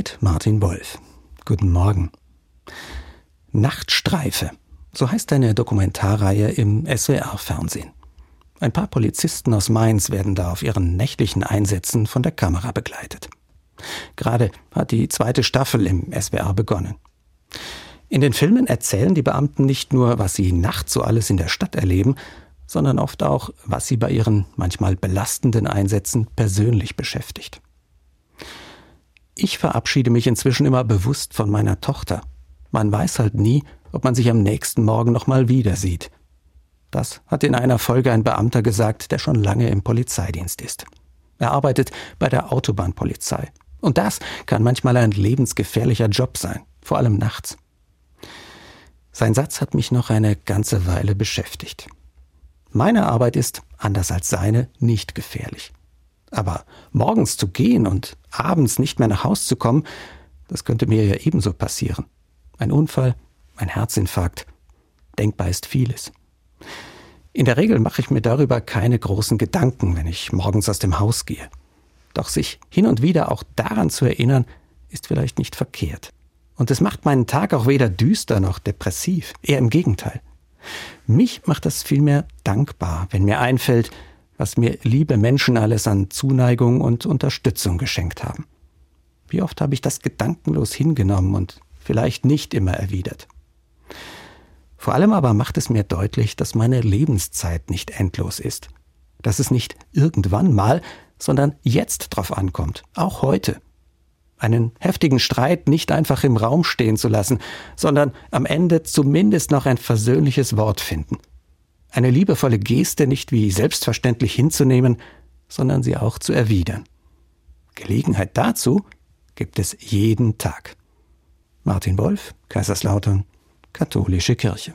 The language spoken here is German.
mit Martin Wolf. Guten Morgen. Nachtstreife. So heißt eine Dokumentarreihe im SWR-Fernsehen. Ein paar Polizisten aus Mainz werden da auf ihren nächtlichen Einsätzen von der Kamera begleitet. Gerade hat die zweite Staffel im SWR begonnen. In den Filmen erzählen die Beamten nicht nur, was sie nachts so alles in der Stadt erleben, sondern oft auch, was sie bei ihren manchmal belastenden Einsätzen persönlich beschäftigt. Ich verabschiede mich inzwischen immer bewusst von meiner Tochter. Man weiß halt nie, ob man sich am nächsten Morgen noch mal wieder sieht. Das hat in einer Folge ein Beamter gesagt, der schon lange im Polizeidienst ist. Er arbeitet bei der Autobahnpolizei. Und das kann manchmal ein lebensgefährlicher Job sein, vor allem nachts. Sein Satz hat mich noch eine ganze Weile beschäftigt. Meine Arbeit ist, anders als seine, nicht gefährlich. Aber morgens zu gehen und abends nicht mehr nach Haus zu kommen, das könnte mir ja ebenso passieren. Ein Unfall, ein Herzinfarkt. Denkbar ist vieles. In der Regel mache ich mir darüber keine großen Gedanken, wenn ich morgens aus dem Haus gehe. Doch sich hin und wieder auch daran zu erinnern, ist vielleicht nicht verkehrt. Und es macht meinen Tag auch weder düster noch depressiv, eher im Gegenteil. Mich macht das vielmehr dankbar, wenn mir einfällt, was mir liebe Menschen alles an Zuneigung und Unterstützung geschenkt haben. Wie oft habe ich das gedankenlos hingenommen und vielleicht nicht immer erwidert. Vor allem aber macht es mir deutlich, dass meine Lebenszeit nicht endlos ist. Dass es nicht irgendwann mal, sondern jetzt drauf ankommt, auch heute. Einen heftigen Streit nicht einfach im Raum stehen zu lassen, sondern am Ende zumindest noch ein versöhnliches Wort finden. Eine liebevolle Geste nicht wie selbstverständlich hinzunehmen, sondern sie auch zu erwidern. Gelegenheit dazu gibt es jeden Tag. Martin Wolf, Kaiserslautern, Katholische Kirche.